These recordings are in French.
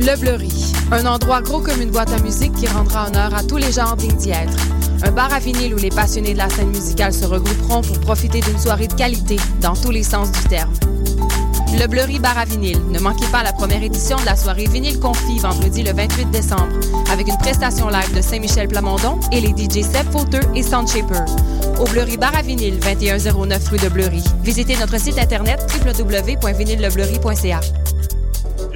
Le Bleury, un endroit gros comme une boîte à musique qui rendra honneur à tous les genres dignes d'y. Un bar à vinyle où les passionnés de la scène musicale se regrouperont pour profiter d'une soirée de qualité dans tous les sens du terme. Le Bleury Bar à vinyle. Ne manquez pas la première édition de la soirée Vinyle Confi vendredi le 28 décembre avec une prestation live de Saint-Michel Plamondon et les DJ Seb Fauteux et Soundshaper. Au Bleury Bar à vinyle, 2109 rue de Bleury. Visitez notre site internet www.vinylelebleury.ca.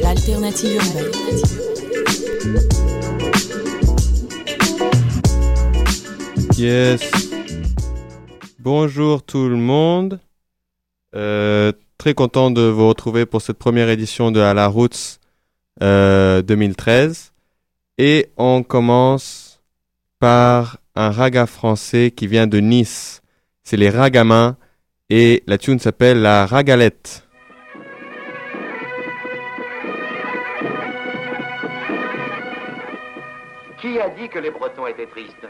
L'alternative. Yes. Bonjour tout le monde. Euh, très content de vous retrouver pour cette première édition de À la Roots euh, 2013. Et on commence par un raga français qui vient de Nice. C'est les Ragamins et la tune s'appelle La Ragalette. Qui a dit que les Bretons étaient tristes?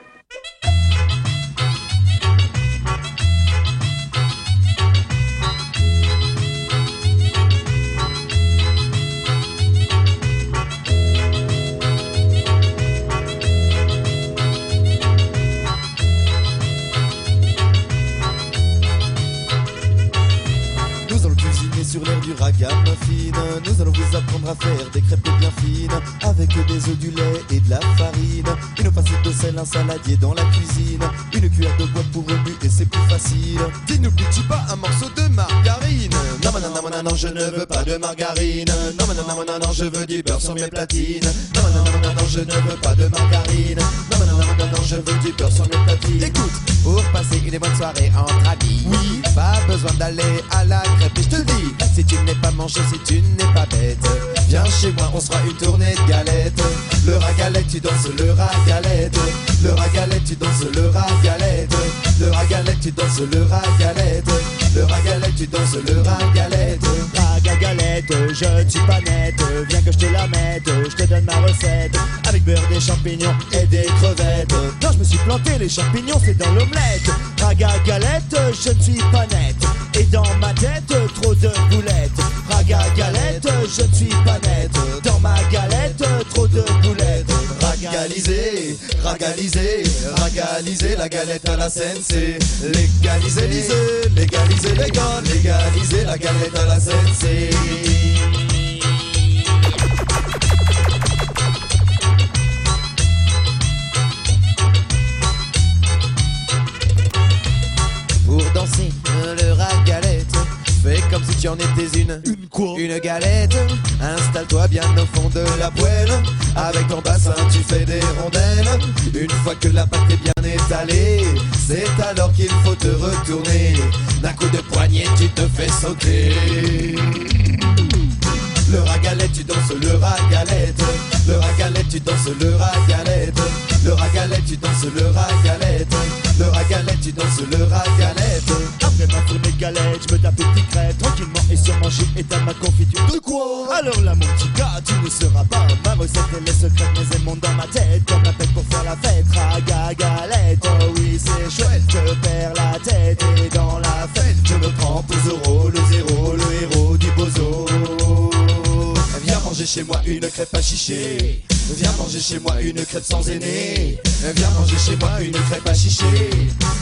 Cuisiner sur l'air du ragamuffin Nous allons vous apprendre à faire des crêpes bien fines Avec des œufs, du lait et de la farine Une pincée de sel, un saladier dans la cuisine Une cuillère de bois pour remuer et c'est plus facile Dis n'oublie-tu pas un morceau de margarine Non, non, non, non, non, je ne veux pas de margarine Non, non, non, non, non, je veux du beurre sur mes platines Non, non, non, non, non, je ne veux pas de margarine non, non, non, je veux du beurre sur mes platines Écoute, pour passer une bonne soirée entre amis. Oui, pas besoin d'aller à la crêpe je te dis. Si tu n'es pas manchot, si tu n'es pas bête Viens chez moi, on se fera une tournée de galettes. Le ragalette, tu danses le ragalette Le ragalette, tu danses le ragalette Le ragalette, tu danses le ragalette Le ragalette, tu danses le ragalette Ragagalette, je ne suis pas nette Viens que je te la mette, je te donne ma recette. Avec beurre, des champignons et des crevettes. Non, je me suis planté, les champignons c'est dans l'omelette. Ragagalette, je ne suis pas nette Et dans ma tête, trop de boulettes. Ragagalette, je ne suis pas nette Dans ma galette, trop de boulettes Ragalisé, ragalisé, ragalisé La galette à la scène c'est légalisé, lisé, légalisé, légal Légalisé, la galette à la c'est Pour danser le ragalette Fais comme si tu en étais une Une quoi Une galette Installe-toi bien au fond de la poêle Avec ton bassin tu fais des rondelles Une fois que la pâte est bien étalée C'est alors qu'il faut te retourner D'un coup de poignet tu te fais sauter le ragalette, tu danses le ragalette. Le ragalette, tu danses le ragalette. Le ragalette, tu danses le ragalette. Le ragalette, tu danses le ragalette. Après ma tournée galette, je me tape une petite crêpe tranquillement et sûrement j'ai éteint ma confiture. De quoi? Alors là, mon tu ne seras pas ma recette et les secrets, elles montent dans ma tête comme la fête pour faire la fête. Ragagalette, oh oui, c'est chouette. Je perds la tête et dans la fête, je me prends pour Zoro, le zéro, le héros du bozo. Viens manger chez moi une crêpe à chicher. Viens manger chez moi une crêpe sans aîné. Viens manger chez moi une crêpe à chicher.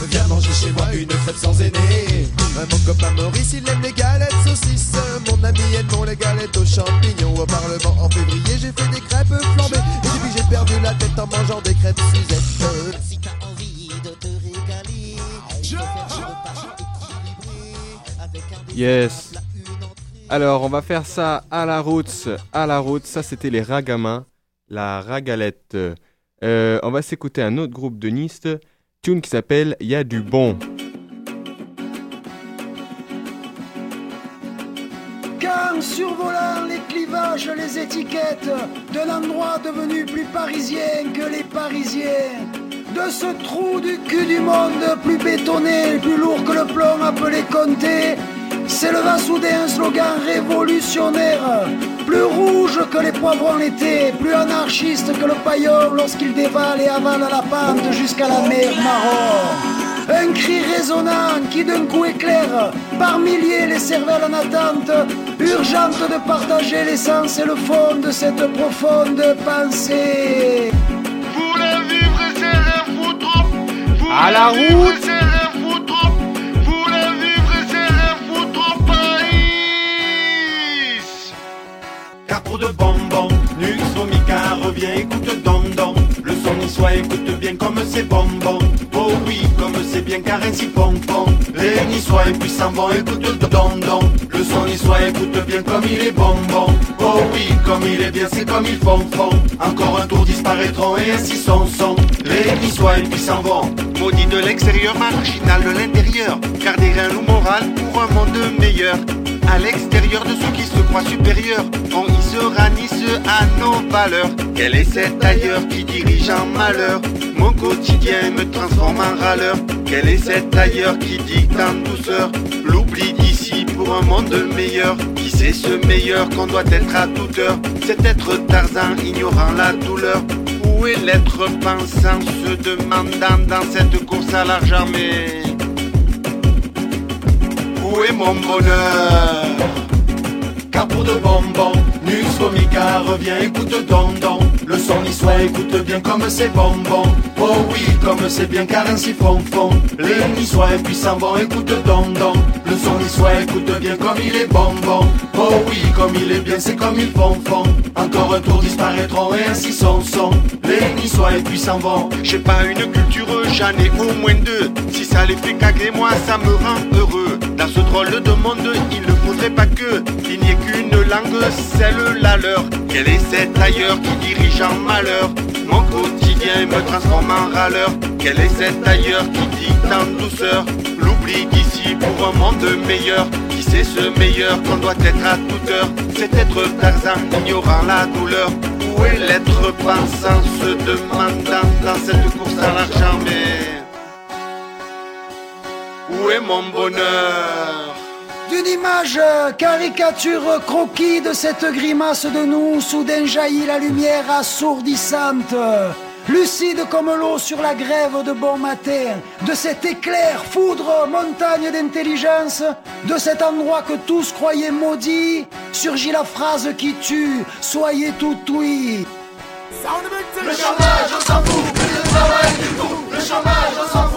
Viens manger chez moi une crêpe sans aîné. Mon copain Maurice, il aime les galettes saucisses. Mon ami aime les galettes aux champignons. Au Parlement en février, j'ai fait des crêpes flambées. Et depuis, j'ai perdu la tête en mangeant des crêpes Suzette. Si t'as envie de te régaler, Yes. Alors, on va faire ça à la route. À la route, ça c'était les ragamins, la ragalette. Euh, on va s'écouter un autre groupe de Nice, tune qui s'appelle Y a du bon. Car survolant les clivages, les étiquettes d'un endroit devenu plus parisien que les Parisiens, de ce trou du cul du monde plus bétonné, plus lourd que le plomb appelé Comté, s'éleva soudain un slogan révolutionnaire, plus rouge que les poivrons l'été, plus anarchiste que le paillon lorsqu'il dévale et avale la pente jusqu'à la mer marron. Un cri résonnant qui d'un coup éclaire par milliers les cervelles en attente, urgente de partager l'essence et le fond de cette profonde pensée. Voulez vivre, c'est À la vivre, route. De bonbons, Nux Vomica revient, écoute don don. Le son niçois écoute bien comme c'est bonbon. Oh oui, comme c'est bien car ainsi pompon. Les niçois et puissants vont écoute don don. Le son niçois écoute bien comme il est bonbon. Oh oui, comme il est bien, c'est comme ils font font. Encore un tour disparaîtront et ainsi son son. Les niçois et puissants vont. Maudit de l'extérieur, marginal de l'intérieur. Car des grains nous moral pour un monde meilleur. À l'extérieur de ceux qui se croient supérieurs, on y sera Nice à nos valeurs. Quel est cet ailleurs qui dirige en malheur? Mon quotidien me transforme en râleur. Quel est cet ailleurs qui dicte en douceur? L'oubli d'ici pour un monde meilleur. Qui sait ce meilleur qu'on doit être à toute heure? C'est être Tarzan ignorant la douleur. Où est l'être pensant se demandant dans cette course à large armée Où mon bonheur Car pour de bonbons, Nux Vomica revient, écoute don don. Le son niçois écoute bien comme c'est bonbon. Oh oui, comme c'est bien car ainsi font font. Les niçois puissants vont, écoute don don. Le son niçois écoute bien comme il est bonbon. Oh oui, comme il est bien, c'est comme ils font font. Encore un tour disparaîtront et ainsi son son. Les niçois puissants vont. J'ai pas une culture, j'en ai au moins deux. Si ça les fait caguer, moi ça me rend heureux. Dans ce drôle de monde, il ne faudrait pas que il n'y ait qu'une langue, celle la leur. Quel est cet ailleurs qui dirige en malheur? Mon quotidien me transforme en râleur. Quel est cet ailleurs qui dicte en douceur? L'oubli d'ici pour un monde meilleur. Qui sait ce meilleur qu'on doit être à toute heure? C'est être Tarzan ignorant la douleur. Où est l'être pensant se demandant dans cette course à l'argent? Mais Où est mon bonheur? D'une image caricature croquis de cette grimace de nous, soudain jaillit la lumière assourdissante. Lucide comme l'eau sur la grève de bon matin, de cet éclair, foudre, montagne d'intelligence, de cet endroit que tous croyaient maudit, surgit la phrase qui tue, soyez tout oui. Le chômage, on s'en fout, travail du tout. Le chômage, on s'en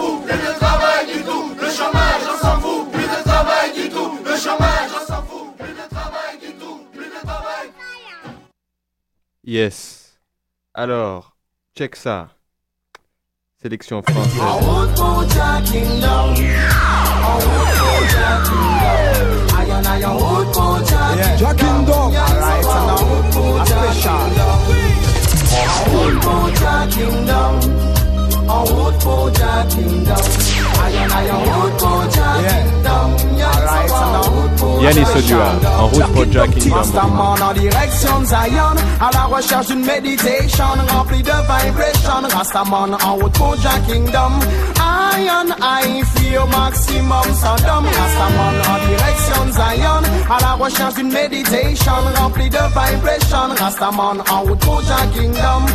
Yes. Alors, check ça. Sélection française. Jack Kingdom, alright, and now a special. Alright, and now Yannis Odua, en route pour Jack Kingdom. En direction Zion. À la recherche d'une méditation Remplie de vibration Rastaman en route pour Jack Kingdom. Iron I feel maximum Sodom Rastaman en direction Zion. À la recherche d'une méditation Remplie de vibration Rastaman en route pour Jack Kingdom.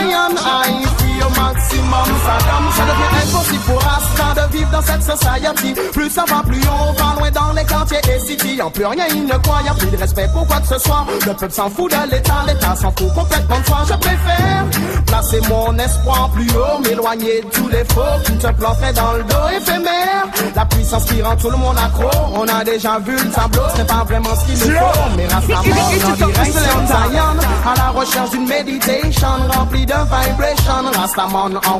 Iron I feel maximum Sodom Ça devient impossible pour Rasta de vivre dans cette society. Plus ça va, plus on va loin dans les quartiers et city. En plus rien, il ne croit, y a plus de respect pour quoi que ce soit. Le peuple s'en fout de l'État, l'État s'en fout complètement de soi. Je préfère placer mon espoir plus haut, m'éloigner de tous les faux qui te plantaient dans le dos éphémère. La puissance qui rend tout le monde accro. On a déjà vu le tableau, c'est pas vraiment ce qu'il nous faut. Mais Rastaman en Zion, à la recherche d'une méditation remplie de vibration. Rastaman en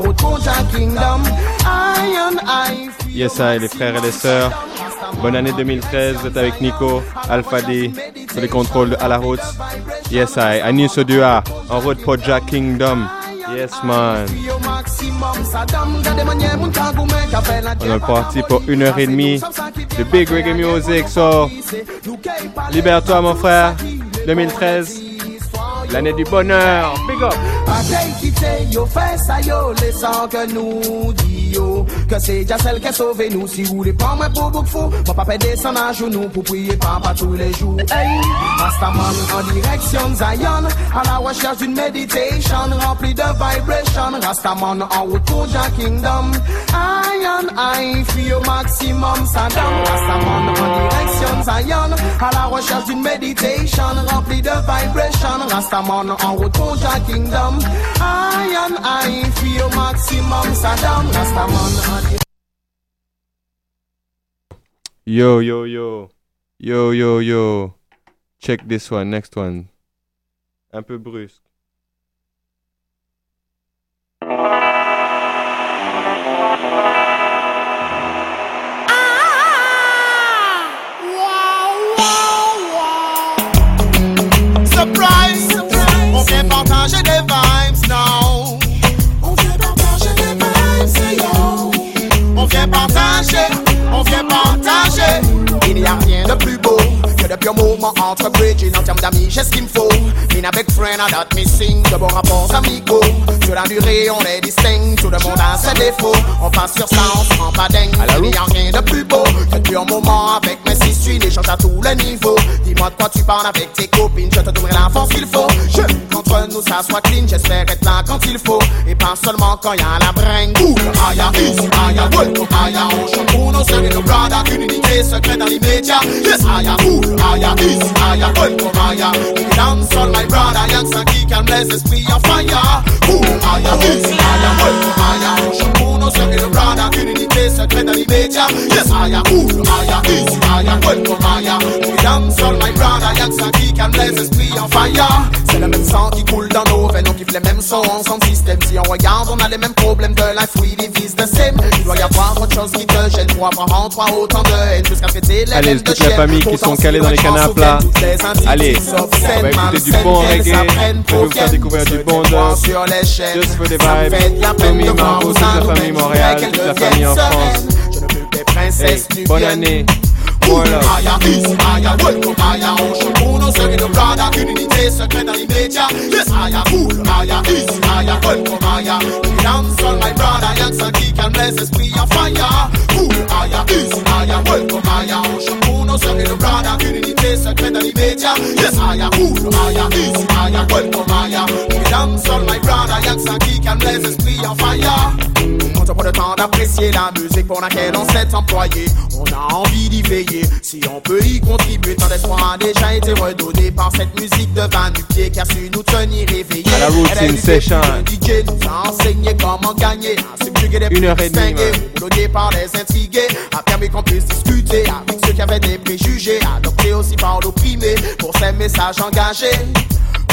Yes, I, les frères et les sœurs. Bonne année 2013, vous êtes avec Nico, Alpha D, sur les contrôles de À la route. Yes, I, Anis Odua, en route pour Jack Kingdom. Yes, man. On est parti pour une heure et demie de Big Reggae Music. So, libère-toi, mon frère. 2013, l'année du bonheur. Big up. que nous yo. Que c'est déjà celle qui a sauvé nous. Si vous voulez pas moi pour beaucoup fou Mon papa descend à genoux pour prier papa tous les jours. Hey, Rastaman en direction Zion. À la recherche d'une méditation Remplie de vibration. Rastaman en route pour Jack Kingdom. Iron I feel au maximum Saddam. Rastaman en direction Zion. À la recherche d'une méditation Vibration Rastaman en route pour Jack Kingdom Iron I feel maximum Saddam Rastaman Yo, yo, yo. Yo, yo, yo. Check this one, next one. Un peu brusque. Que de moment entre bridges en termes d'amis, j'ai ce qu'il me faut. In a big friend, I that missing, de bons rapports amicaux. Sur la durée, on est distinct, tout le monde a ses défauts. On passe sur ça, on se rend pas dingue. Il n'y a rien de plus beau que de pur moment avec mes six suites, échange à tous les niveaux. Dis-moi de quoi tu parles avec tes copines, je te donnerai la force qu'il faut. Je qu'entre nous ça soit clean, j'espère être là quand il faut. Et pas seulement quand y a la bringue. Ouh, aya, easy, aya, welcome, aya, on chante pour nos sœurs et nos brothers. Une unité secrète dans l'immédiat. Yes, aya, ouh, aya, easy, aya, welcome, aya. We dance all my brother, young qui calme les esprits en fire. Ouh, aya, easy, aya, welcome, aya. Yes, welcome, dance my brother, qui calme les esprits en fire. C'est le même sang qui coule dans nos veines, on kiffe les mêmes sons, ensemble système. Si on regarde, on a les mêmes problèmes de life, we divise the same. Il doit y avoir autre chose qui te gêne pour avoir en toi autant de haine, jusqu'à les Allez, toute la famille qui sont calés dans les canapes, là. Allez, on va écouter du bon reggae. Je vais vous faire découvrir du bon chaînes. Just for the vibe. Tommy toute la famille. Montréal, toute la famille en. France. Je ne veux que des Hey, princesses bonne année. Voilà. Aya, easy, aya, welcome, aya, on chante pour nos sœurs et nos brothers. Une unité secrète dans l'immédiat. Yes, aya, cool, aya, easy, aya, welcome, aya. We dance all my brother, young qui calme les esprits en fire. Cool, aya, easy, aya, welcome, aya. On chante et nos brothers. Une unité secrète dans l'immédiat. Yes, aya, cool, aya, easy, aya, welcome, aya. We dance all my brother, young qui calme les esprits en fire. Quand on prend le temps d'apprécier la musique pour laquelle on s'est employé, on a envie d'y veiller. Si on peut y contribuer, tant d'espoir a déjà été redonné par cette musique de Van Pied qui a su nous tenir éveillés. À la routine session. DJ nous a enseigné comment gagner, à subjuguer les plus distingués, par les intrigués, a permis qu'on puisse discuter avec ceux qui avaient des préjugés, adoptés aussi par l'opprimé pour ces messages engagés.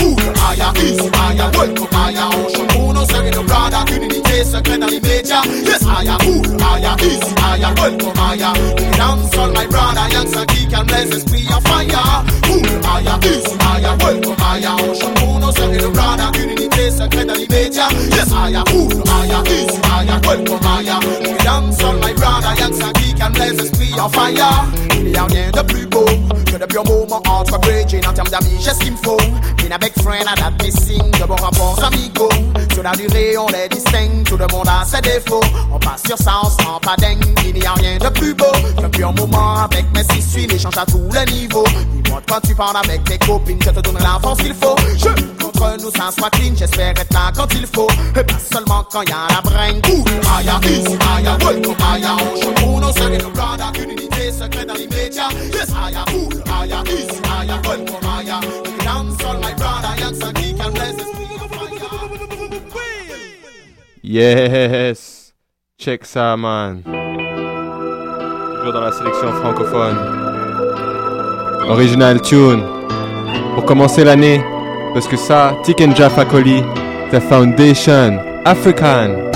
Ouh, aya, easy, aya, welcome, aya, on chante pour nos sœurs et nos brothers, une unité secrète dans l'immédiat. Yes, aya, ouh, aya, easy, aya, welcome, aya. We dance all my brother, young qui calme les esprits en fire. Ouh, aya, easy, aya, welcome, aya, on chante pour nos sœurs et nos brothers, une unité secrète dans l'immédiat. Yes, aya, ouh, aya, easy, aya, welcome, aya. We dance all my brother, young qui les esprits en fire. Il n'y a rien de plus beau que de pur moment entre bridges en termes d'amis, j'ai ce qu'il me faut. In a big friend, I that missing, de bons rapports amicaux. Sur la durée, on les distingue, tout le monde a ses défauts. On passe sur ça, on se rend pas dingue. Il n'y a rien de plus beau qu'un pur moment avec mes six suites, échange à tous les niveaux. Dis-moi quand tu parles avec tes copines, je te donnerai la force qu'il faut. Je entre nous, soit clean. J'espère être là quand il faut, et pas seulement quand y a la brain. Yes, Yes, check ça, man. Toujours dans la sélection francophone. Original tune. Pour commencer l'année. Parce que ça, Tikenja Fakoli, The Foundation African.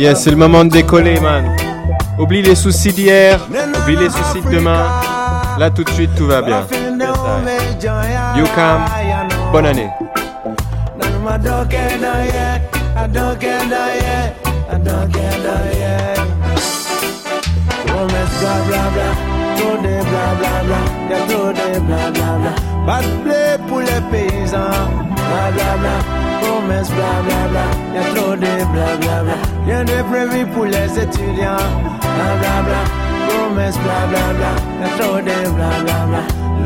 Yes, c'est le moment de décoller, man. Oublie les soucis d'hier, oublie les soucis de demain. Là, tout de suite, tout va bien. You come. Bonne année. De blé pour les paysans Bla bla bla Promesse bla bla bla. Y'a trop de bla bla bla. Rien de prévu pour les étudiants. Bla bla bla. Promesse bla bla bla. Y'a trop de bla bla bla.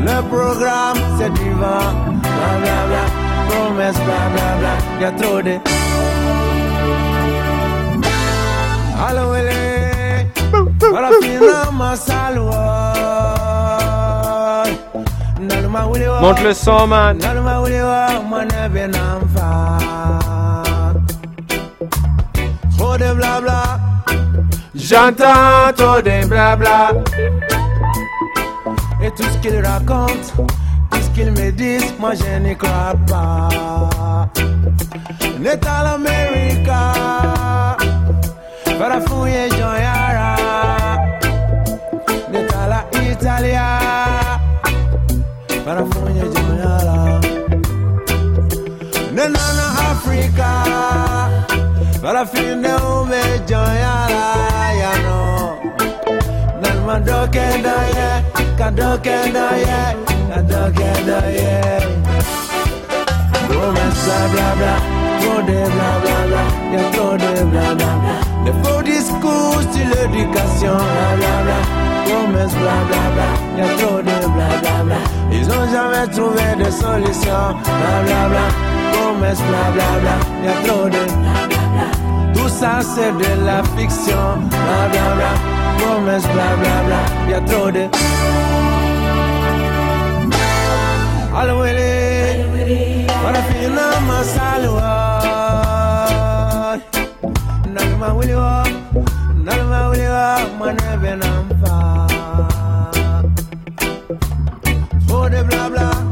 Le programme c'est du vent. Bla bla bla. Promesse bla bla bla. Y'a trop de Allo ele Para fina masalwa Naluma wuli wa oh. Monte le son, man. J'entends trop de blabla. Et tout ce qu'ils racontent Tout ce qu'ils me disent Moi je n'y crois pas. N'est à l'Amérique Para fouiller Joyara N'est à la Italia Para fouiller Joyara N'est à Africa Para finde ume Joyara Ya no Nalma doke doye Kadoke doye Kadoke doye Promesse bla bla de bla bla bla Y'a trop de bla bla bla faux discours sur l'éducation Bla bla bla Promesse bla Y'a trop de bla bla bla Ils ont jamais trouvé de solution Bla bla bla Promesse bla bla Y'a trop de Tout ça c'est de la fiction. Bla bla bla. Promesse bla bla bla. Y'a trop de Allo ele Parafina masalwa Nalma wiliwa Nalma wiliwa Mwana benamfa Trop de blabla J'entends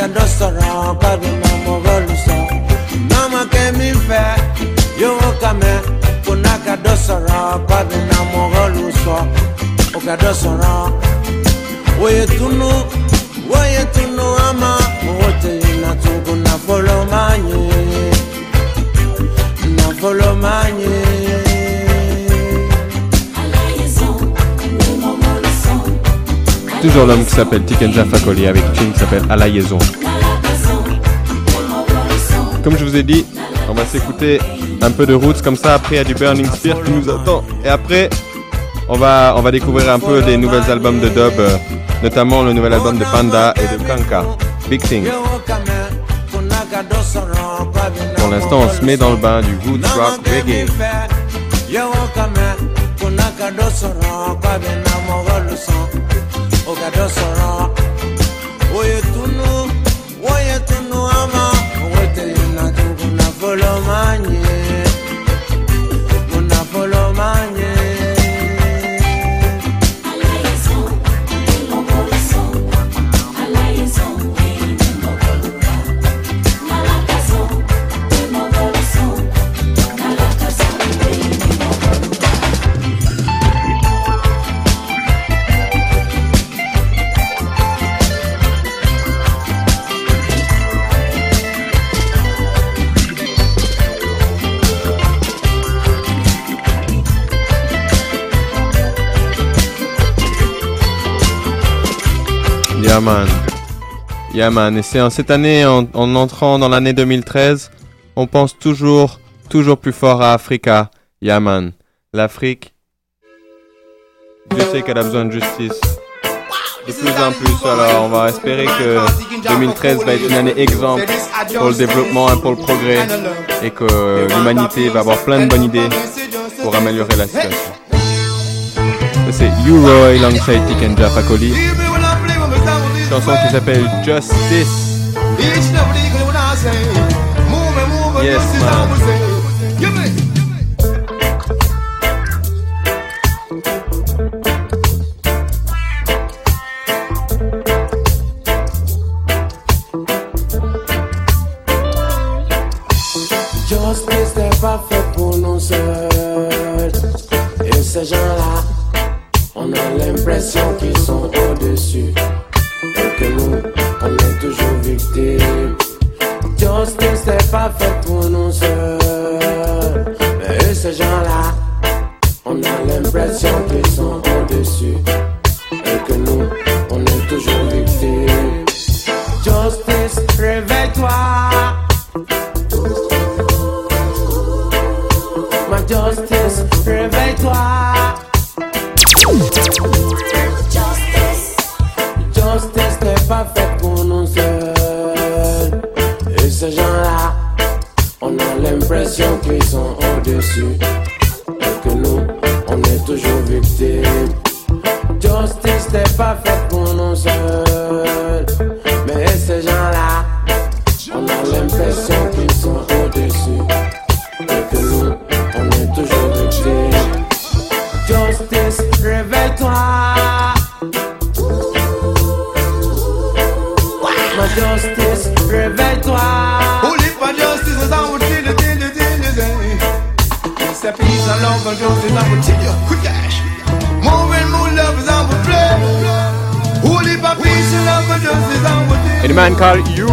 kẹdọ sọ̀rọ̀ kọdún mọ mọ bọọlù sọ. Mama kẹmi fẹ yóò kàmẹ kùnà kẹdọ sọ̀rọ̀ kọdún mọ mọ bọọlù wòye tunu wòye tunu ama owó tẹyẹ na tugu na fọlọ máa nyẹ na fọlọ. Toujours l'homme qui s'appelle Tikenza Fakoli avec une qui s'appelle À. Comme je vous ai dit, on va s'écouter un peu de roots comme ça. Après, il y a du Burning Spear qui nous attend. Et après, on va, on va découvrir un peu des nouvelles albums de dub, euh, notamment le nouvel album de Panda et de Kanka, Big Thing. Pour l'instant, on se met dans le bain du roots rock reggae. Johnson. Yeah man. Yeah man. Et c'est en cette année, en, en entrant dans l'année 2013, on pense toujours, toujours plus fort à Africa. Yeah man. L'Afrique, je sais qu'elle a besoin de justice. De plus en plus, alors on va espérer que 2013 va être une année exemple pour le développement et pour le progrès et que l'humanité va avoir plein de bonnes idées pour améliorer la situation. C'est You Roy alongside Tikenja Fakoli. Chanson qui s'appelle Justice. Yes, man. Justice n'est pas fait pour nous seuls. Et ces gens-là, on a l'impression qu'ils sont au-dessus. On est toujours victimes. Justice n'est pas fait pour nous seuls. Et ces gens-là, on a l'impression You.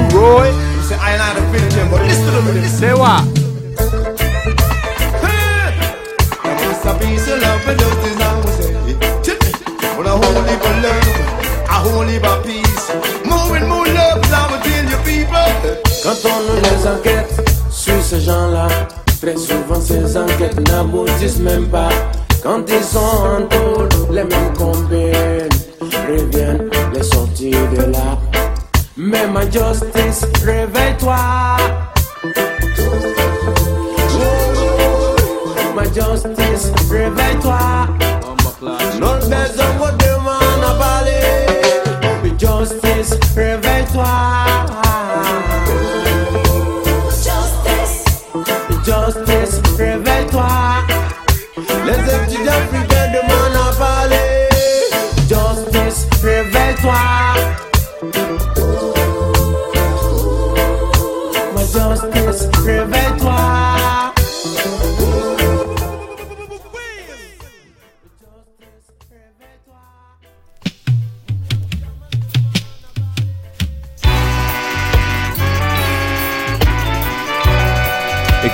Quand on nous les enquête sur ces gens-là, très souvent ces enquêtes n'aboutissent même pas. Quand ils sont en les mêmes Mais ma justice, réveille-toi.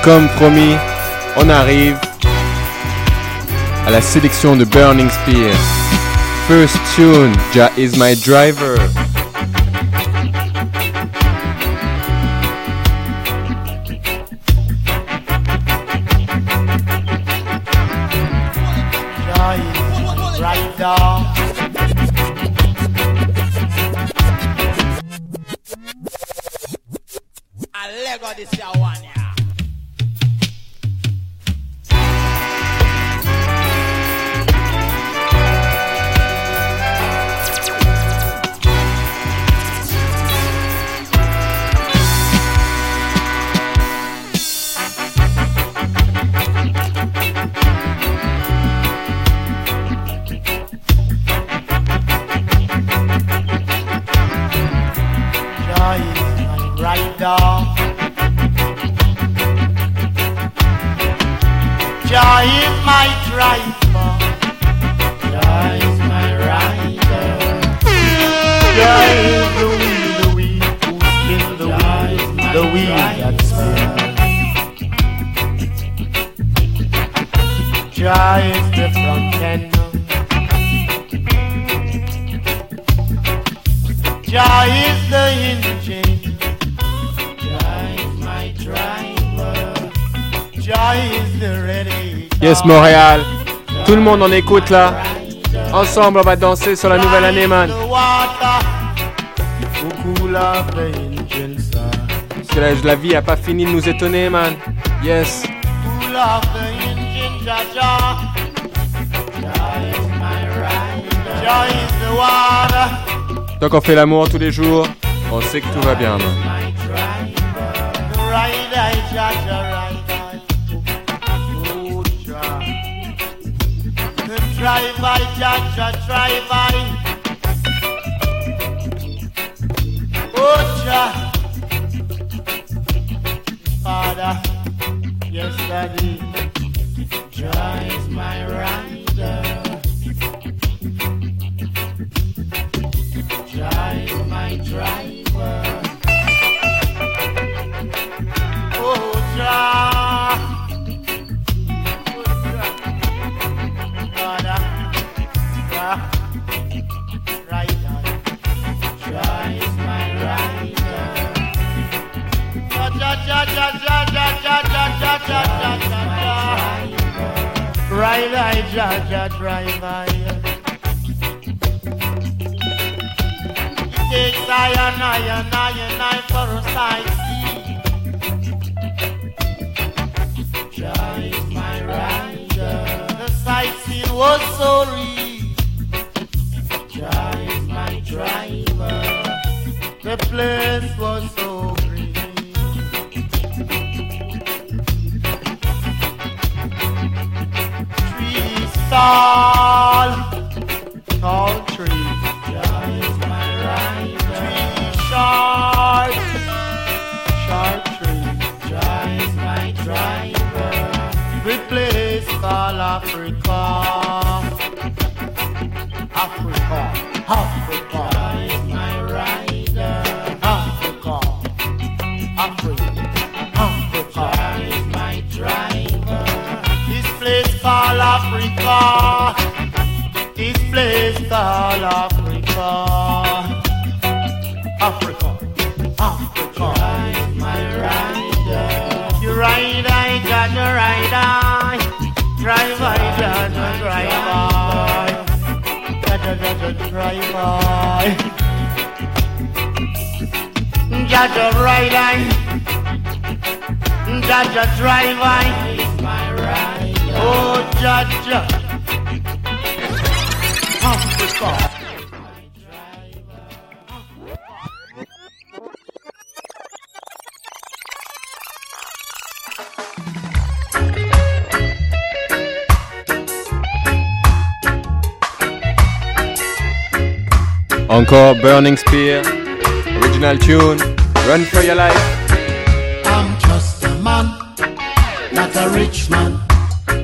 Comme promis, on arrive à la sélection de Burning Spear. First tune, Ja is my driver. Montréal. Tout le monde en écoute là. Ensemble, on va danser sur la nouvelle année, man. Parce que la, la vie a pas fini de nous étonner, man. Yes. Tant qu'on fait l'amour tous les jours, on sait que tout va bien, man. The driver, Jaja driver. Oh, Jah. Father, yes, Daddy. life. Encore Burning Spear, original tune, Run for Your Life. I'm just a man, not a rich man,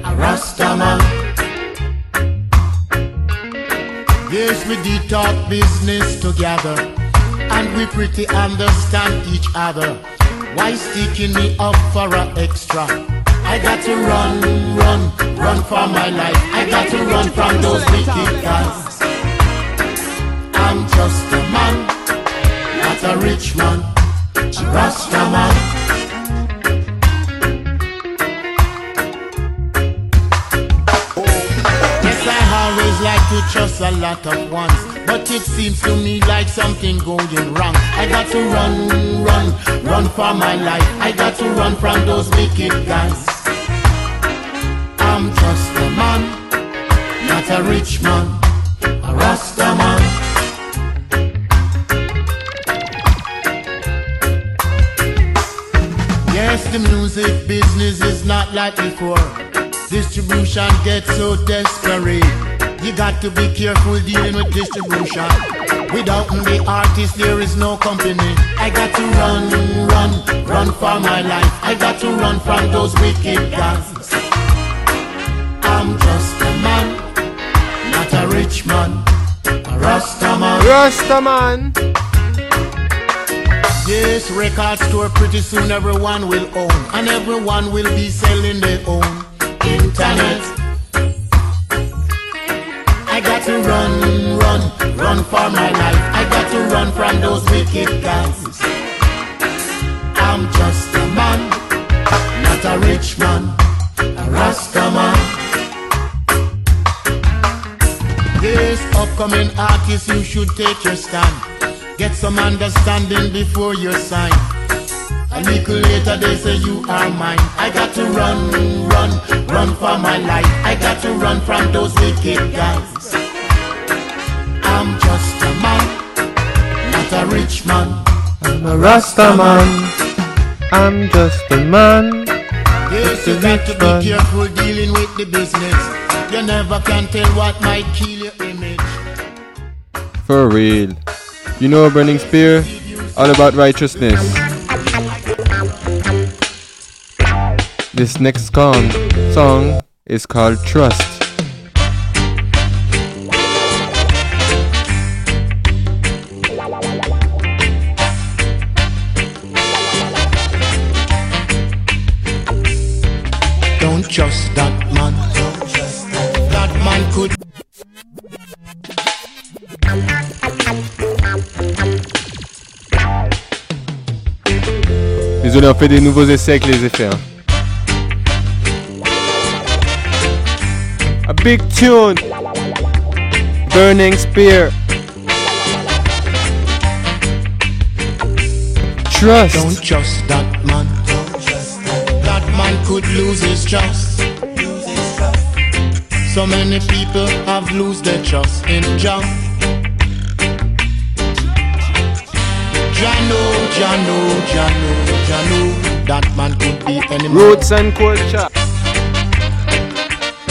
a Rasta man. Yes, we did talk business together, and we pretty understand each other. Why sticking me up for a extra? I got to run, run, run for my life. I got to run from those wicked guys. I'm just a man, not a rich man, just a Rasta man. Yes, I always like to trust a lot of ones, but it seems to me like something going wrong. I got to run, run, run for my life. I got to run from those wicked guys. I'm just a man, not a rich man, business is not like before. Distribution gets so desperate. You got to be careful dealing with distribution. Without the artist, there is no company. I got to run, run, run for my life. I got to run from those wicked guys. I'm just a man, not a rich man, a Rasta man. Yes, record store pretty soon everyone will own, and everyone will be selling their own internet. I got to run, run, run for my life. I got to run from those wicked guys. I'm just a man, not a rich man, a Rasta man. Yes, upcoming artists, you should take your stand. Get some understanding before you sign. A little later they say you are mine. I got to run, run, run for my life. I got to run from those wicked guys. I'm just a man, not a rich man. I'm a Rasta man. I'm just a man. Yes, Just a you got to be man. careful dealing with the business. You never can tell what might kill your image. For real. You know Burning Spear? All about righteousness. This next song, song is called Trust. Don't trust that man. That man could. Des nouveaux essais avec les effets. hein. A big tune. Burning Spear. Trust. Don't trust that man. Trust That man could lose his trust. So many people have lost their trust in Jah. Jano, Jano, Jano, Jano. That man could be any man. Roots and culture.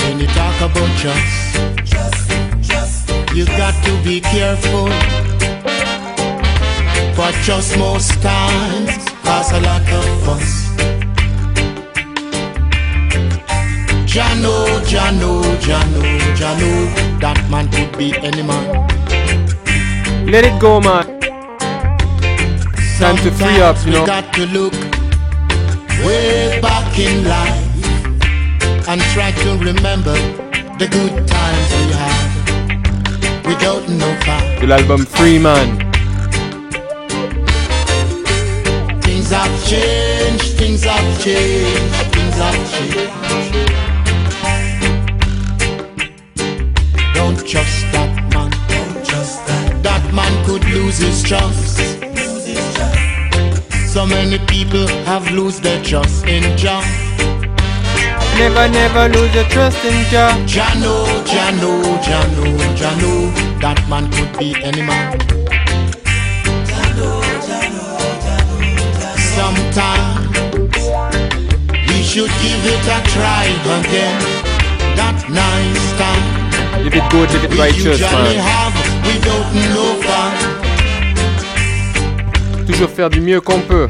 When you talk about trust, you got to be careful. But trust most times cause a lot of fuss. Jano, Jano, Jano, Jano. That man could be any man. Let it go, man. Time to free up, you know. We got to look way back in life and try to remember the good times we had without no fight. De l'album Free Man. Things have changed, things have changed, things have changed. Don't trust that man. Don't trust that. That man could lose his trust. So many people have lost their trust in Jah. Never, never lose your trust in Jah. Jano, Jano, Jano, Jano. That man could be any man. Sometimes we should give it a try again. That nice time If it good, if it we righteous, usually man. have without no fun. Toujours faire du mieux qu'on peut.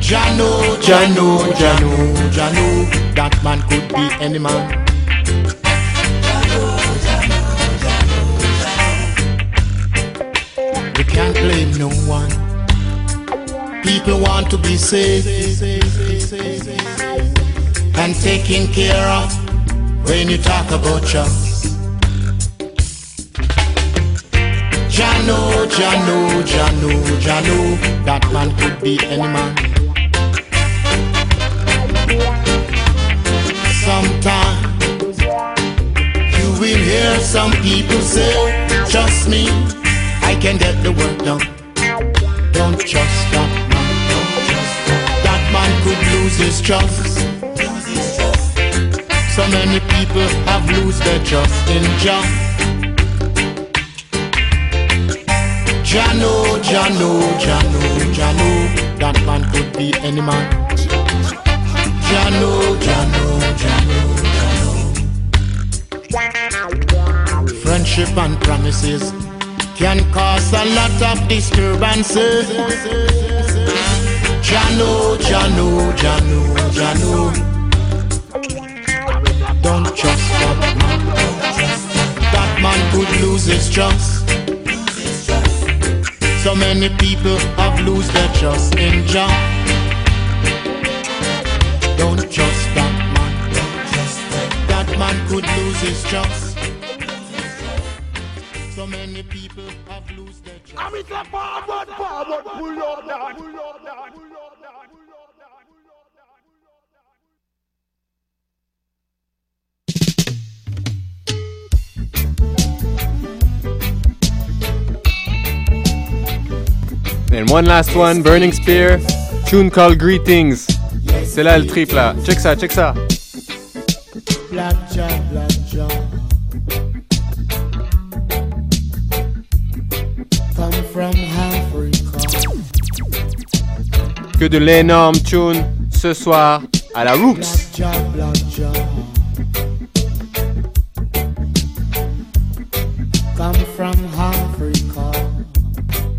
Jano, Jano, Jano, Jano. That man could be any man. We can't blame no one. people want to be safe and taken care of when you talk about trust. Jano, Jano, Jano, Jano, that man could be any man. Sometimes you will hear some people say, Trust me, I can get the work done. Don't trust that man. Don't trust that man could lose his trust. So many people have lost their trust in Jah. Jano, Jano, Jano, Jano, that man could be any man. Jano, Jano, Jano, Jano. Friendship and promises can cause a lot of disturbances. Jano, Jano, Jano, Jano. Don't trust that man. That man could lose his trust. So many people have lost their trust in Jah. Don't trust that man. That man could lose his trust. So many people have lose their trust. I'm in the forward, forward, pull up that. And one last one, Burning Spear, tune called Greetings. C'est là le trip là. Check ça, check ça. Que de l'énorme tune ce soir à la Roots.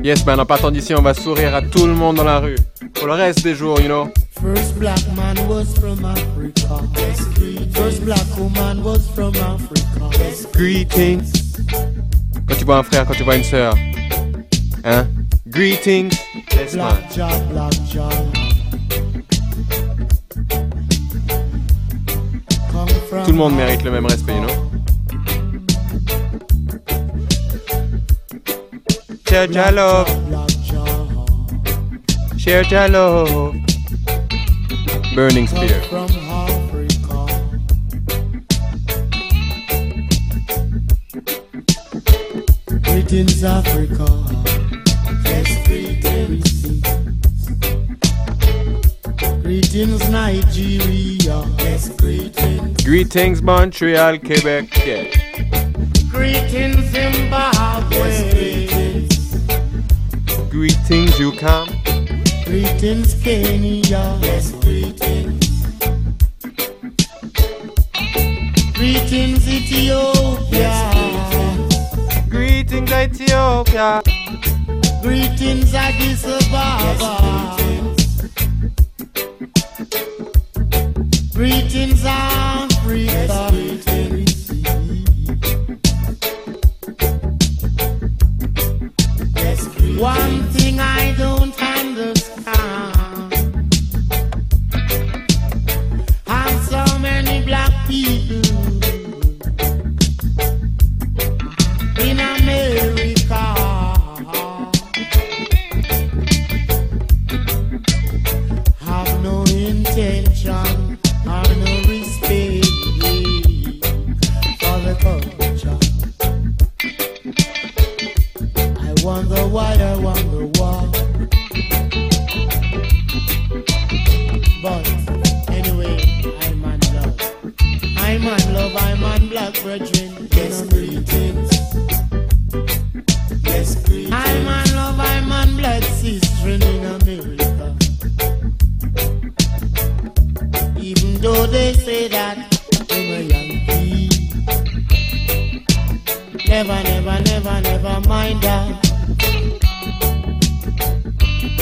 Yes man, en partant d'ici, on va sourire à tout le monde dans la rue. Pour le reste des jours, you know. First black man was from Africa. First black woman was from Africa. Greetings. Quand tu vois un frère, quand tu vois une sœur. Hein? Greetings. Yes man. Black Black Tout le monde mérite le même respect, you know. Share Jah love. Share Jah love. Burning Spear. From Africa. Greetings, Africa. Yes, greetings. Greetings, Nigeria. Yes, greetings. Greetings Montreal, Quebec. Yeah. Greetings, Zimbabwe. Yes, greetings. Greetings you come. Greetings, Kenya. Yes, greetings. Greetings, Ethiopia. Greetings Ethiopia. Greetings, Addis Ababa. Greetings, Africa. One thing I don't Never, never, never never mind that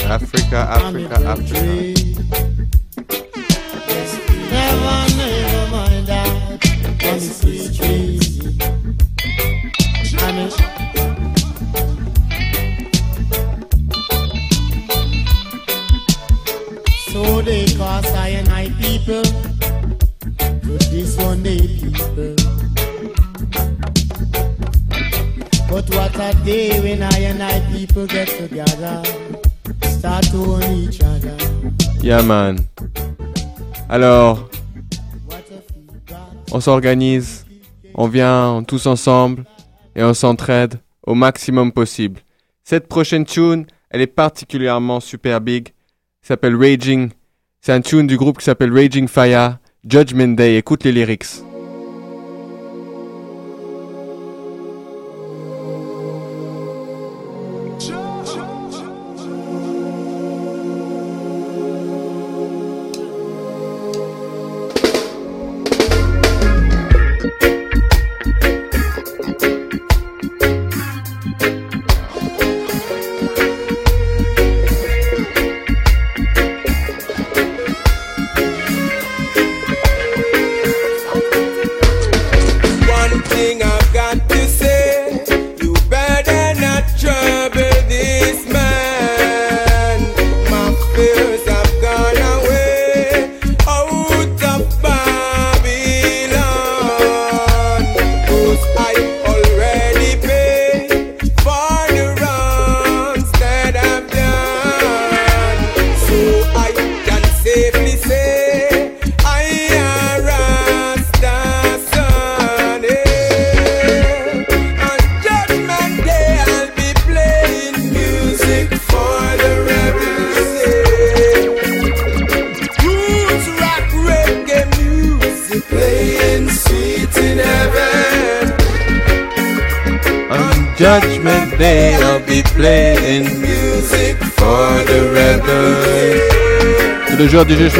Africa Africa Africa never, never mind that. Yeah man. Alors, on s'organise, on vient tous ensemble et on s'entraide au maximum possible. Cette prochaine tune, elle est particulièrement super big. s'appelle Raging. C'est un tune du groupe qui s'appelle Raging Fire. Judgment Day. Écoute les lyrics.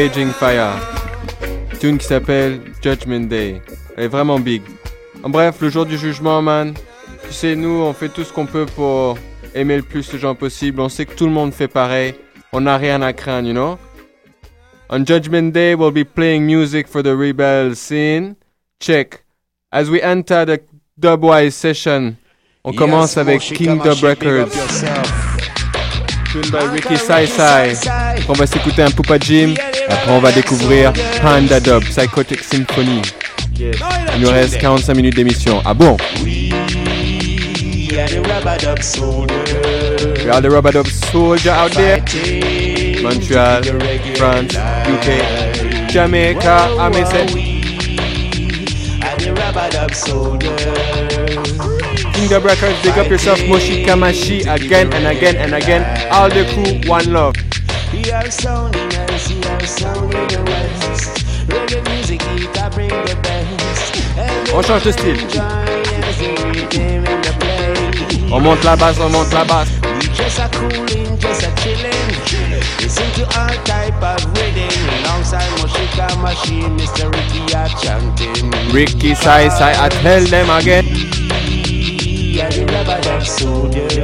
Raging Fire. Tune qui s'appelle Judgment Day. Elle est vraiment big. En bref, le jour du jugement, man. Tu sais, nous, on fait tout ce qu'on peut pour aimer le plus de gens possible. On sait que tout le monde fait pareil. On n'a rien à craindre, you know? On Judgment Day, we'll be playing music for the rebel scene. Check. As we enter the Dubwise session, on commence avec King Dub Records. Tune by Ricky Sai Sai. On va s'écouter un Poupa Jim. Après, on va découvrir Panda Dub, Psychotic Symphony. Il nous reste 45 minutes d'émission. Ah bon? We are the rubber dub soldiers. We are the rubber dub soldier out there. Montreal, France, UK, Jamaica, I may say. And the rubber dub soldiers. King Dub Records, big up yourself, Moshi Kamashi, again and again and again. All the crew, one love. We are sounding nice, we are sounding the west. Reggae music, it a bring the best. On change de style. Everyone is the rhythm in the play. On monte la basse, on monte la basse. We just a cooling, just a chilling. Listen to all type of rhythm. Alongside Moshika Machine, Mr. Ricky are chanting. Ricky Sai Sai, I tell them again. We are the rubber dub soldiers.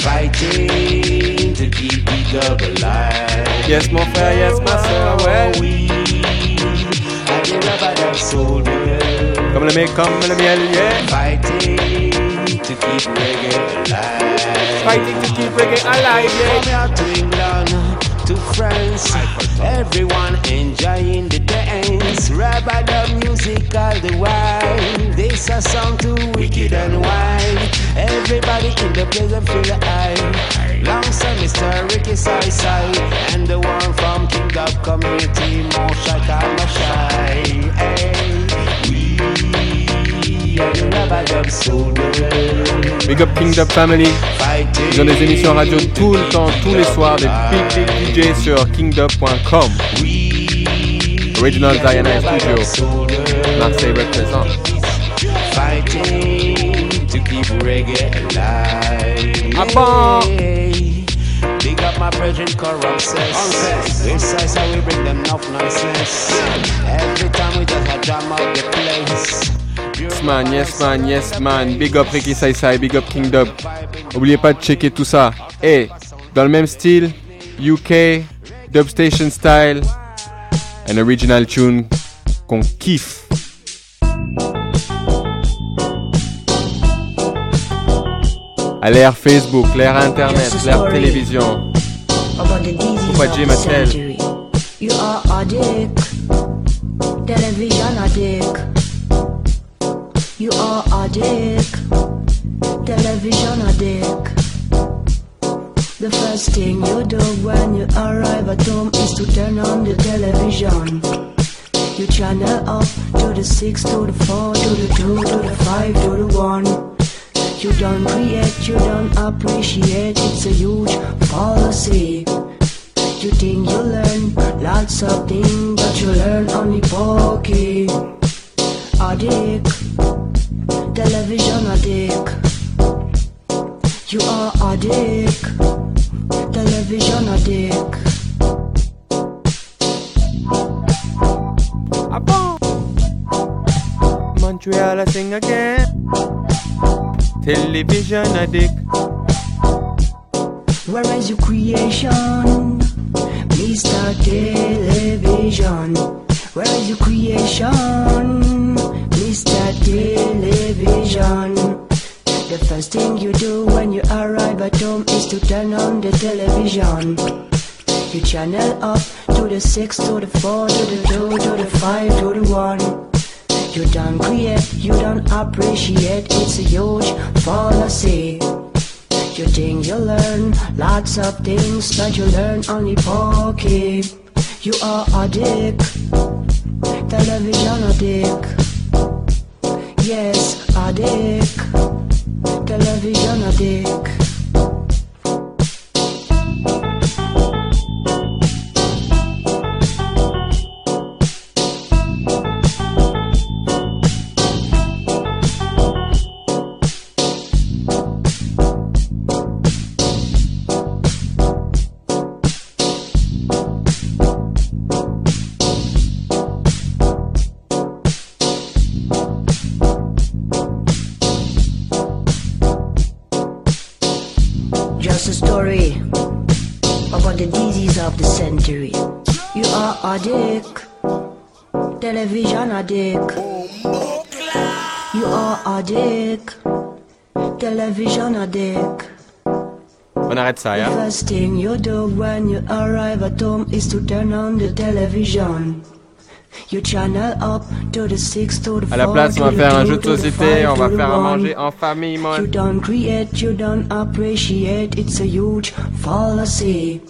Fighting to keep the dub alive. Yes, mon frère, yes, ma soeur, well. We are the rubber dub soldiers. Comme le miel, comme le miel, yeah. Fighting to keep reggae alive. Fighting to keep reggae alive, yeah. From here to England, to France, everyone enjoying the dance. Rubber dub music all the while. This a song too wicked and wild. Everybody in the place and feel the eye. Longside Mr. Ricky Sai Sai and the one from King Dub Community, Mosha Kamashai. Hey, Big up King Dub Family. Ils ont des émissions radio tout le temps, tous les soirs, des big big DJ sur kingdub.com. Original Diana Studio. Marseille représente. Fighting to keep reggae alive. Ah bon? Big up my brethren, corrupt says. Which size how we bring them enough nonsense? Every time we just a jam out the place. Yes man, yes man, yes man. Big up Ricky Sai Sai, big up King Dub. Oubliez pas de checker tout ça. Et dans le même style, UK, Dub Station Style, un original tune qu'on kiffe. À l'ère Facebook, l'ère Internet, l'ère télévision. Pourquoi Jim Mattel? You are addict, You are a dick. television addict. The first thing you do when you arrive at home is to turn on the television. You channel up to the 6, to the 4, to the 2, to the 5, to the 1. You don't create, you don't appreciate, it's a huge fallacy. You think you learn lots of things, but you learn only pokey. Addict, television addict. You are addict, television addict. Montreal, I sing again. Television addict. Where is your creation, Mr. Television? Where is your creation, Mr. Television? The first thing you do when you arrive at home is to turn on the television. You channel up to the 6, to the 4, to the 2, to the 5, to the 1. You don't create, you don't appreciate, it's a huge fallacy. You think you learn lots of things, but you learn only pokey. You are a dick, television addict. Yes, addict, television addict. addict. Television addict. You are addict. Television addict. On arrête ça, The ya. first thing you do when you arrive at home is to turn on the television. You channel up to the six to the À la place, on va the faire un jeu de the société, on va the faire à manger en famille, You man. don't create, you don't appreciate, it's a huge fallacy.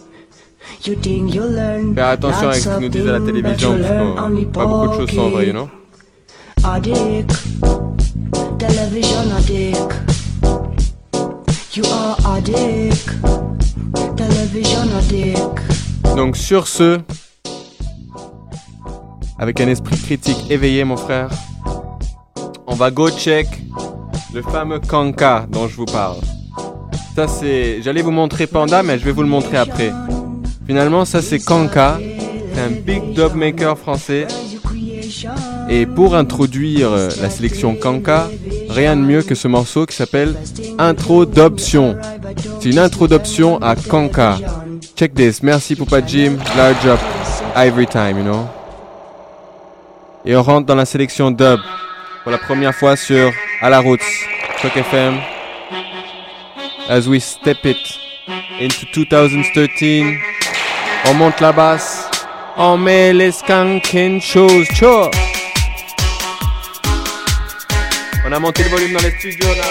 Faire attention avec ce qu'ils nous disent à la télévision, parce que pas beaucoup de choses sont vraies, you know. Addict, television addict. You are addict, television addict. Donc sur ce, avec un esprit critique éveillé, mon frère, on va go check le fameux Kanka dont je vous parle. Ça c'est, j'allais vous montrer Panda, mais je vais vous le montrer après. Finalement, ça c'est Kanka, un big dub maker français. Et pour introduire euh, la sélection Kanka, rien de mieux que ce morceau qui s'appelle Introdoption. C'est une introduction à Kanka. Check this. Merci Poupa Jim. Large up. Every time, you know. Et on rentre dans la sélection dub pour la première fois sur À la route. Choc FM. As we step it into 2013. On monte la basse. On met les skanking shoes. Cho. On a monté le volume dans les studios là.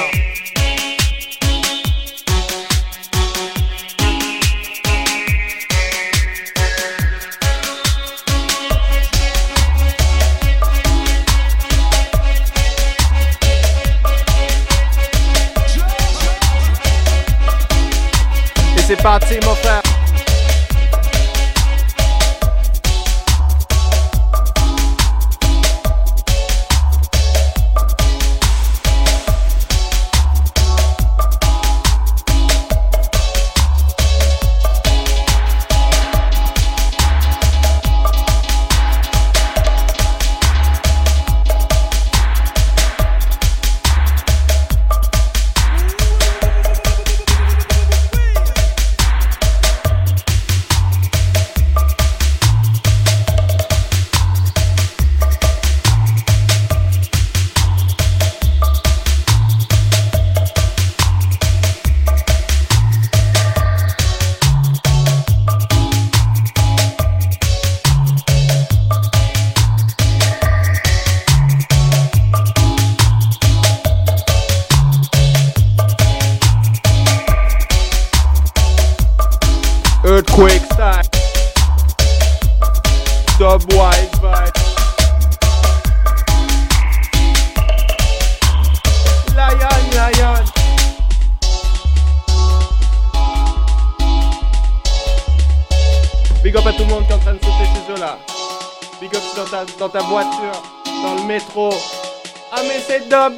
C'est parti mon frère.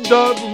C'est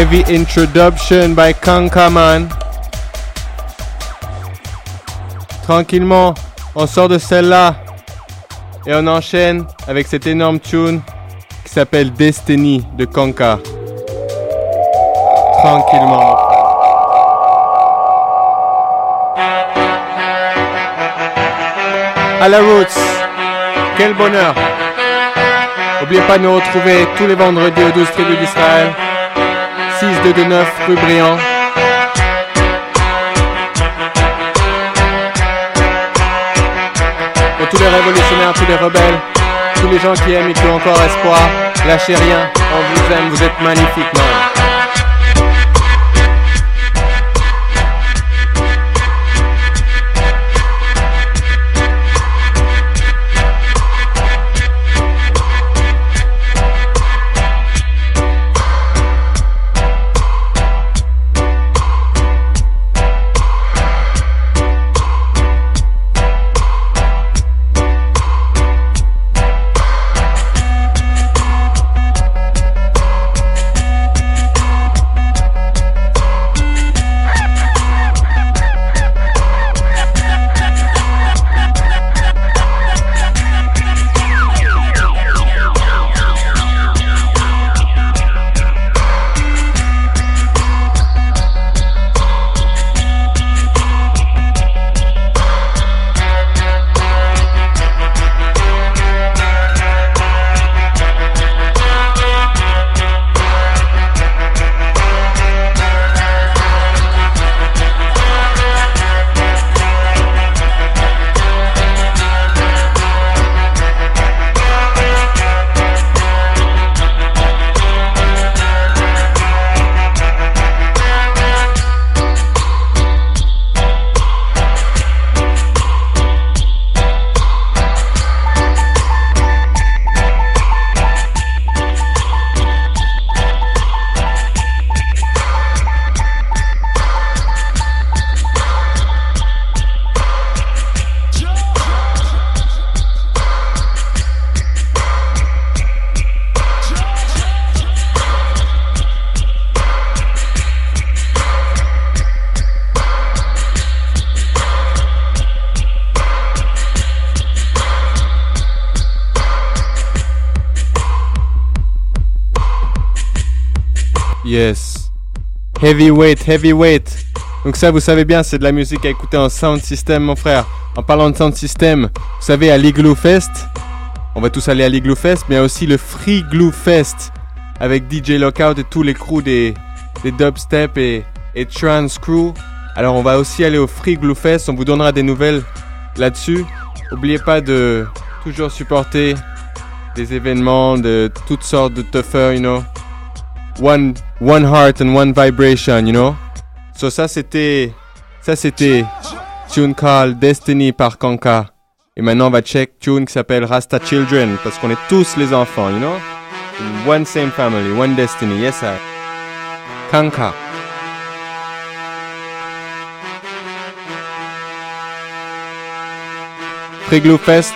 Heavy introduction by Kankaman. Tranquillement, on sort de celle-là et on enchaîne avec cette énorme tune qui s'appelle Destiny de Kanka. Tranquillement. À la Roots, quel bonheur! N'oubliez pas de nous retrouver tous les vendredis aux 12 tribus d'Israël. 6229 rue Briand. Pour tous les révolutionnaires, tous les rebelles, tous les gens qui aiment et qui ont encore espoir, lâchez rien, on vous aime, vous êtes magnifiques, man. Yes. Heavyweight, heavyweight. Donc ça, vous savez bien, c'est de la musique à écouter en sound system, mon frère. En parlant de sound system, vous savez, à l'Igloo Fest, on va tous aller à l'Igloo Fest, mais il y a aussi le Free Glue Fest avec DJ Lockout et tous les crews des, des dubstep et, et trance crew. Alors on va aussi aller au Free Glue Fest, on vous donnera des nouvelles là-dessus. N'oubliez pas de toujours supporter des événements de toutes sortes de tougher, you know. One, one heart and one vibration, you know. So ça c'était, ça c'était tune called Destiny par Kanka. Et maintenant on va check tune qui s'appelle Rasta Children parce qu'on est tous les enfants, you know. One same family, one destiny. Yes I. Kanka. Free Fest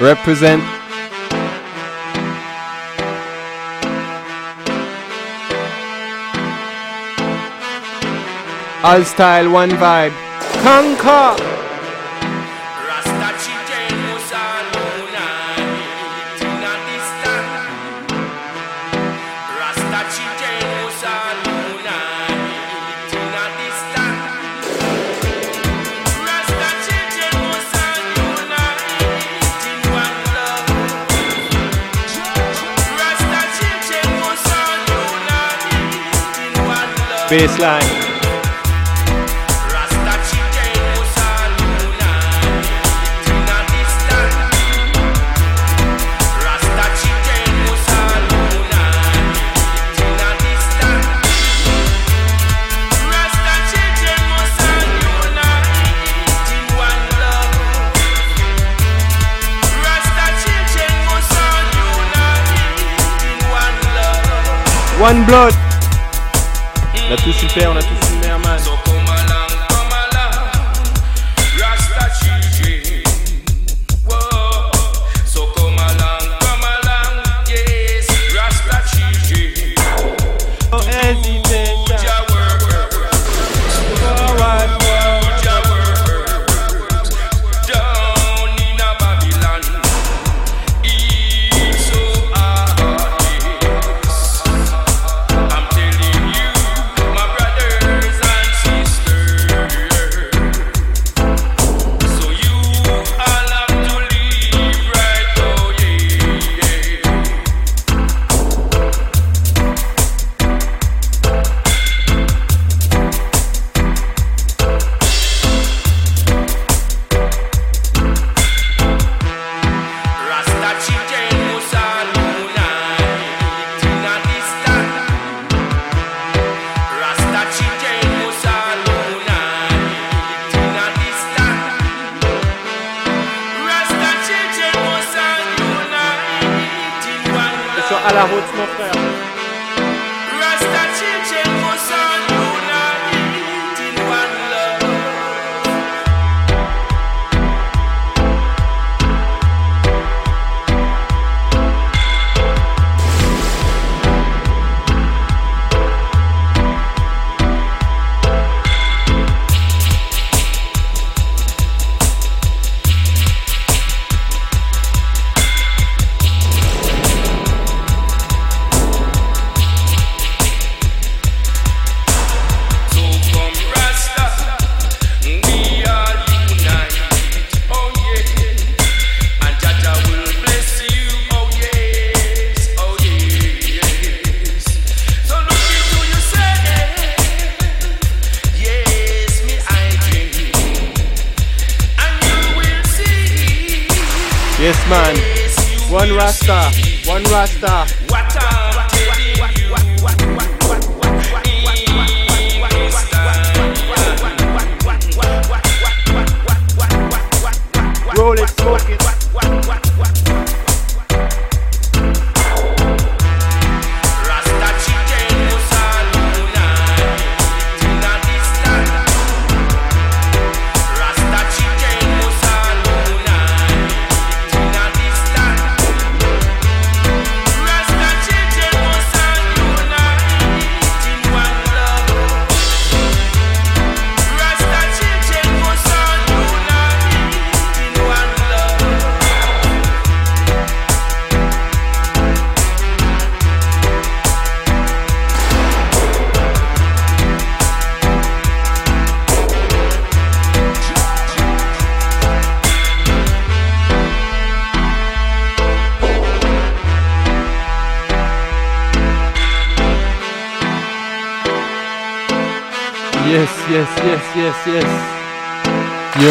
represent All style, one vibe. Conquer! Baseline. One Blood. On a tous une paire, on a tous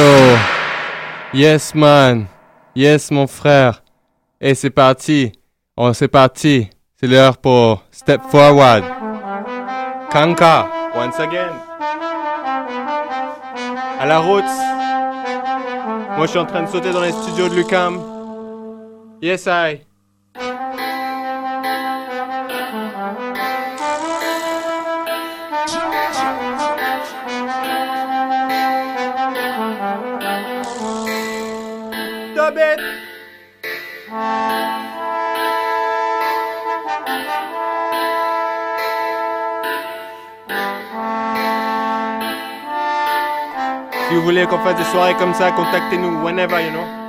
Oh. Yes, man. Yes, mon frère. Et c'est parti. On c'est parti. C'est l'heure pour Step Forward. Kanka, once again. À la route. Moi, je suis en train de sauter dans les studios de Lucam. Yes, I. Vous voulez qu'on fasse des soirées comme ça, contactez-nous whenever, you know.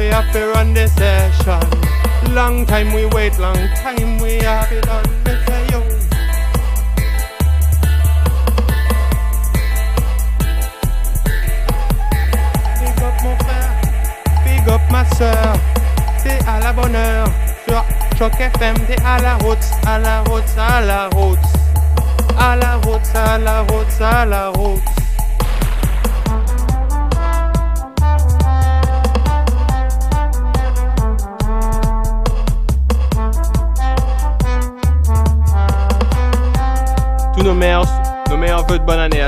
say I fear on this. Banane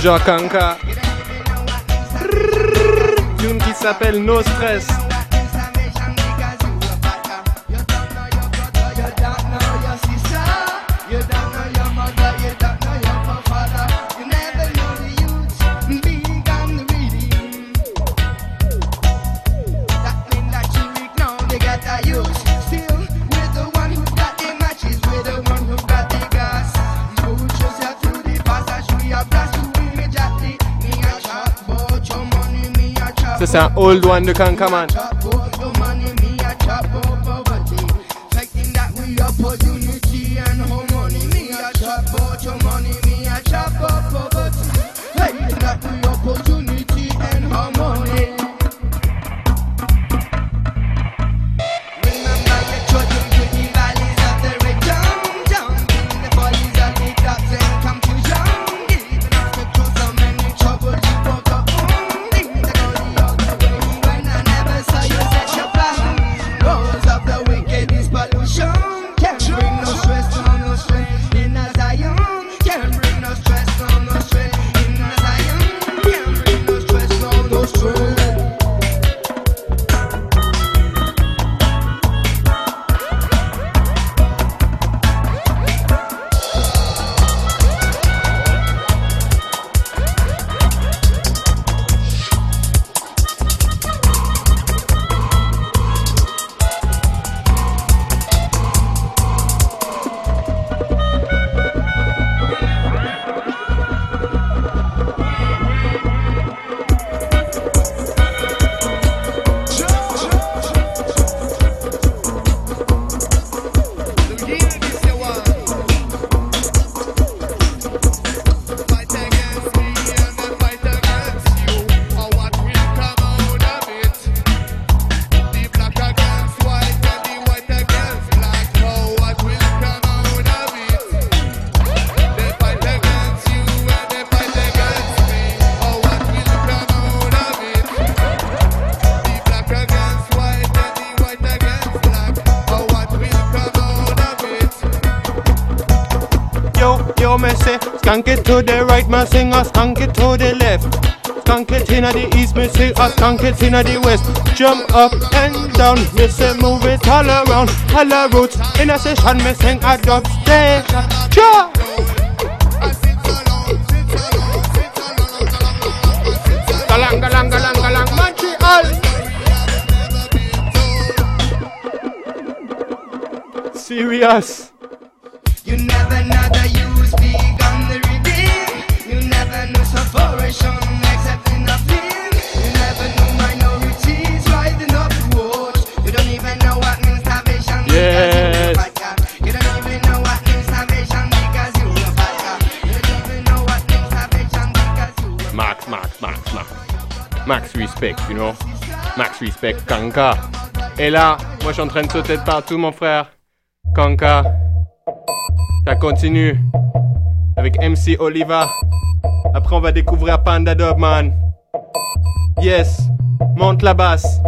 Giocanca. Tune qui s'appelle No Stress. this an old one, you can come on. to the right, man sing a skank it to the left. Skank it inna the east, me sing a skank it inna the west. Jump up and down, me say move it all around. All the roots in a session, me sing a dubstep. Jump. Galang, galang, galang, galang, Montreal. serious. suis spec Kanka. Et là, moi je suis en train de sauter de partout, mon frère. Kanka. Ça continue. Avec MC Oliva. Après, on va découvrir Panda Dogman. Yes. Monte la basse.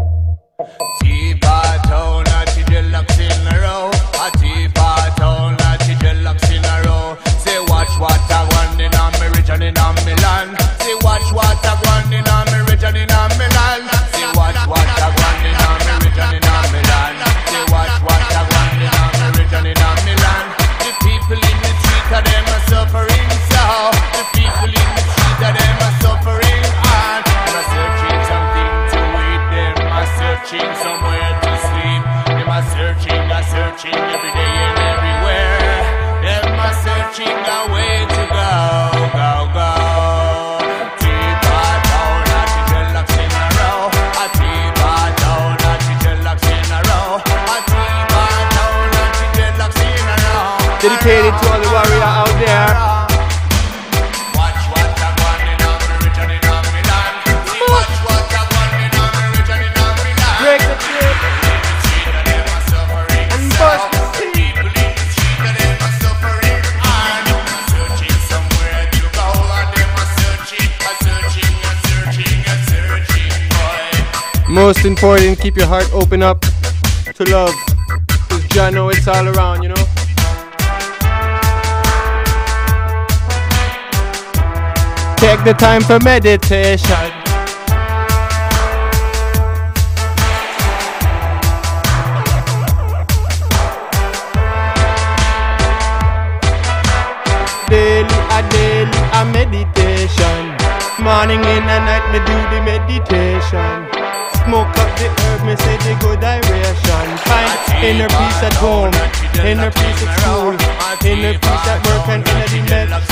Most important, keep your heart open up to love. Cause Jah know it's all around, you know? Take the time for meditation. Daily, a daily, a meditation. Morning in and night, me do the meditation. Me say the good direction. Find inner peace at home, inner peace at school, inner peace at work and inner the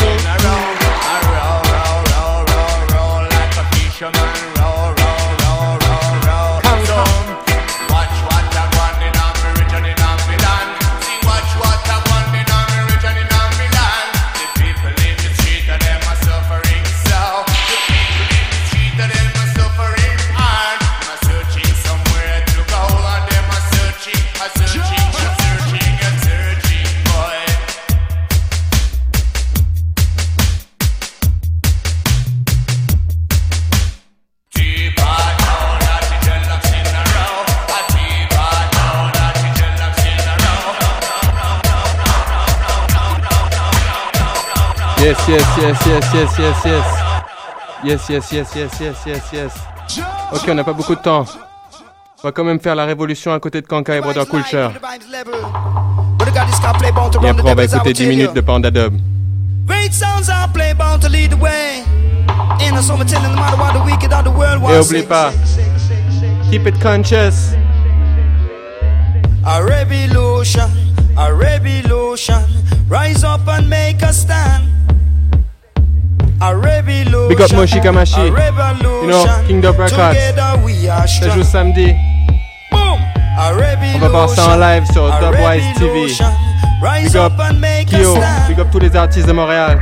Yes, yes, yes, yes, yes, yes, yes. Yes, yes, yes, yes, yes, yes, yes. Ok, on n'a pas beaucoup de temps. On va quand même faire la révolution à côté de Kanka et Brother Culture. Et après, on va écouter 10 minutes de Panda Dub. Et oublie pas, keep it conscious. A revolution, a revolution. Rise up and make a stand. Big up Moshi Kamashi. You know, Kingdom Records. Ça joue samedi. On va voir ça en live sur Dubwise TV. Big up Kyo. Big up tous les artistes de Montréal.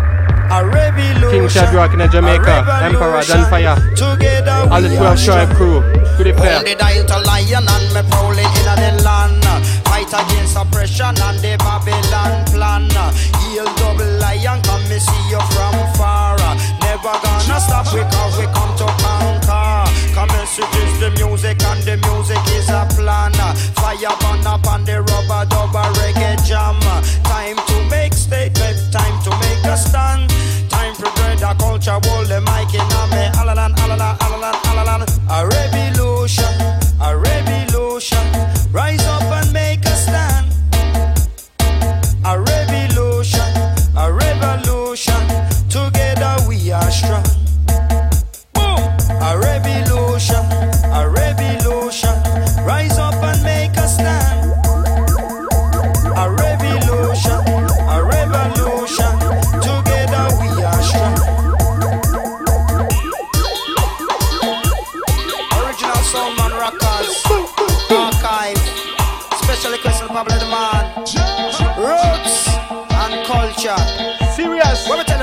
King Shadrach in Jamaica. Emperor. Danfire. All the 12 are tribe crew. Tous les frères. Hold the to lion and me prowling in the land. Fight against oppression and the Babylon plan. Heal double lion, come me see you from far. Never gonna stop because we come to conquer. Come message is the music and the music is a plan. Fire burn up on the rubber dubber dread the culture, hold the mic in a me. Alalan, alalan, alalan, alalan. A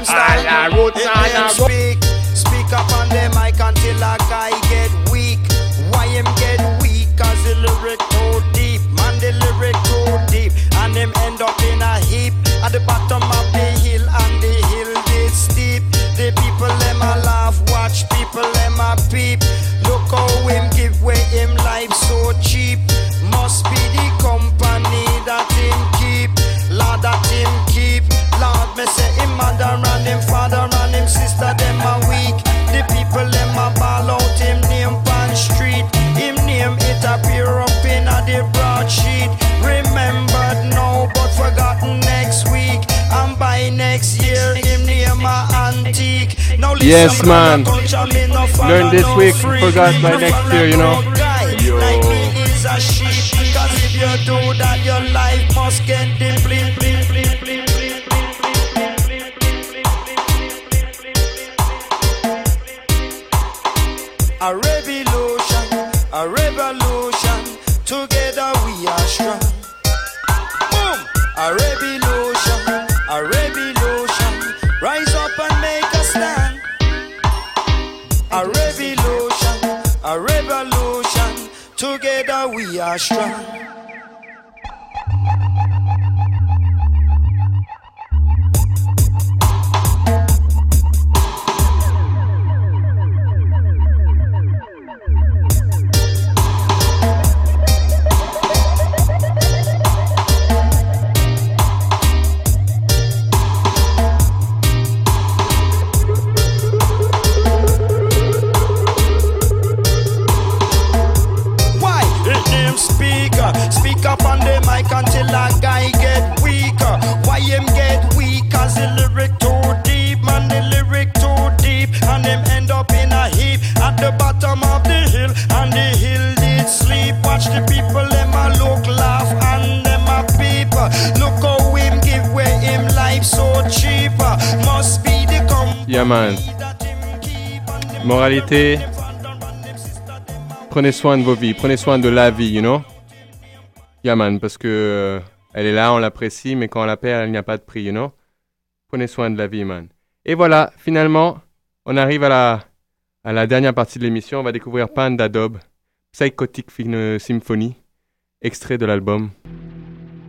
Serious. When we Yes, man. Learn this week, forgot by next year, you know. A revolution, a revolution, together we are strong. Boom! A revolution. Astra. watch Moralité, prenez soin de vos vies, prenez soin de la vie, you know? Yaman, parce que euh, elle est là, on l'apprécie, mais quand on la perd, elle n'y a pas de prix, you know? Prenez soin de la vie, man. Et voilà, finalement, on arrive à la, à la dernière partie de l'émission, on va découvrir Panda Dob. Psychotic Fin- Symphony, extrait de l'album.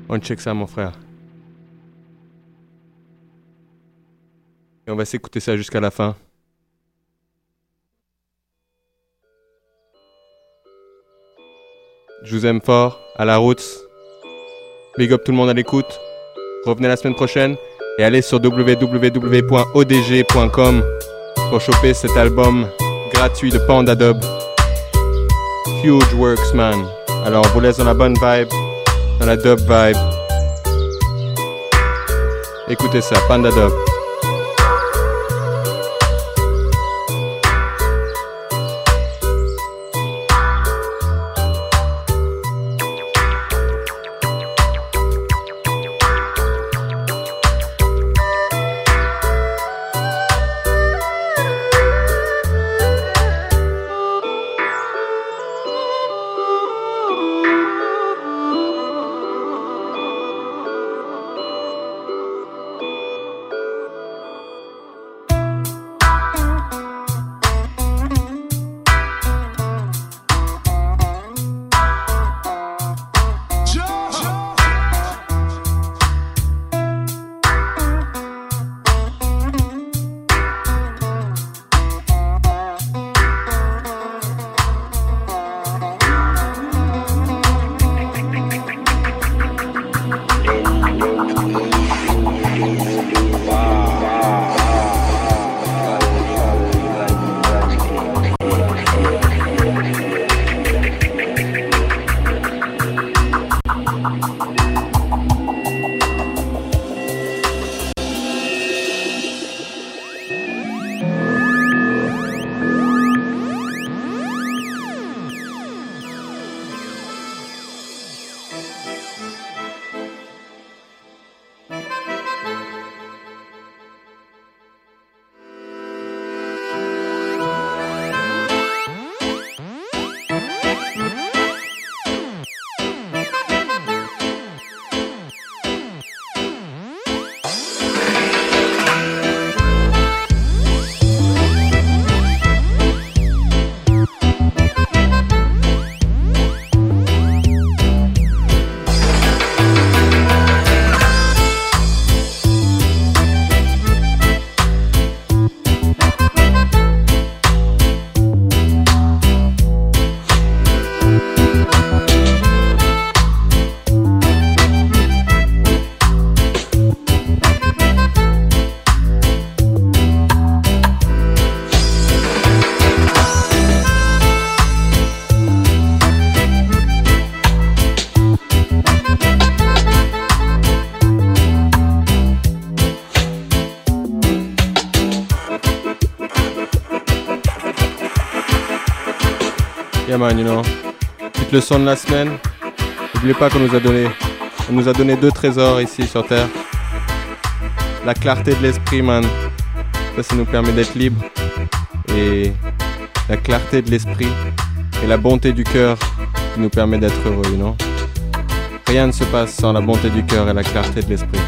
On check ça, mon frère. Et on va s'écouter ça jusqu'à la fin. Je vous aime fort, à la route. Big up tout le monde à l'écoute. Revenez la semaine prochaine et allez sur www.odg.com pour choper cet album gratuit de Panda Dub. Huge works, man. Alors, on vous laisse dans la bonne vibe, dans la dub vibe. Écoutez ça, Panda Dub. Yeah man, you. Petite leçon de la semaine. N'oubliez pas qu'on nous a donné, on nous a donné deux trésors ici sur Terre. La clarté de l'esprit, man. Ça, ça nous permet d'être libres. Et la clarté de l'esprit et la bonté du cœur qui nous permet d'être heureux. Rien ne se passe sans la bonté du cœur et la clarté de l'esprit.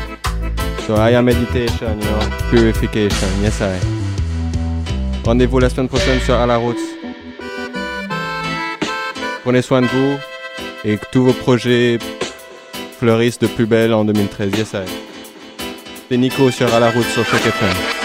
So I am meditation, you know, purification, yes I. Rendez-vous la semaine prochaine sur À. Prenez soin de vous et que tous vos projets fleurissent de plus belle en 2013. Yes, I. C'est Nico sur À la route sur FM.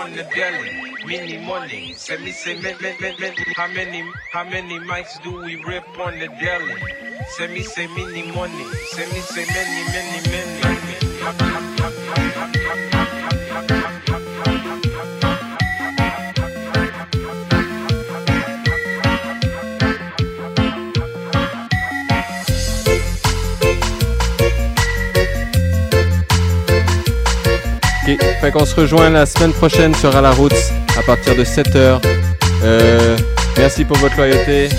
On the deli? Mini money. Say me say me, me, me, me. How many how many mics do we rip on the deli? Say me say mini money. Say me say many many Ok, fait qu'on se rejoint la semaine prochaine sur la route à partir de 7h. Euh, merci pour votre loyauté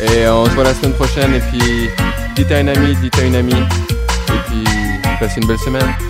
et on se voit la semaine prochaine et puis dites à une amie, dites à une amie et puis passez une belle semaine.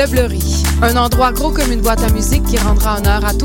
Le un endroit gros comme une boîte à musique qui rendra honneur à tous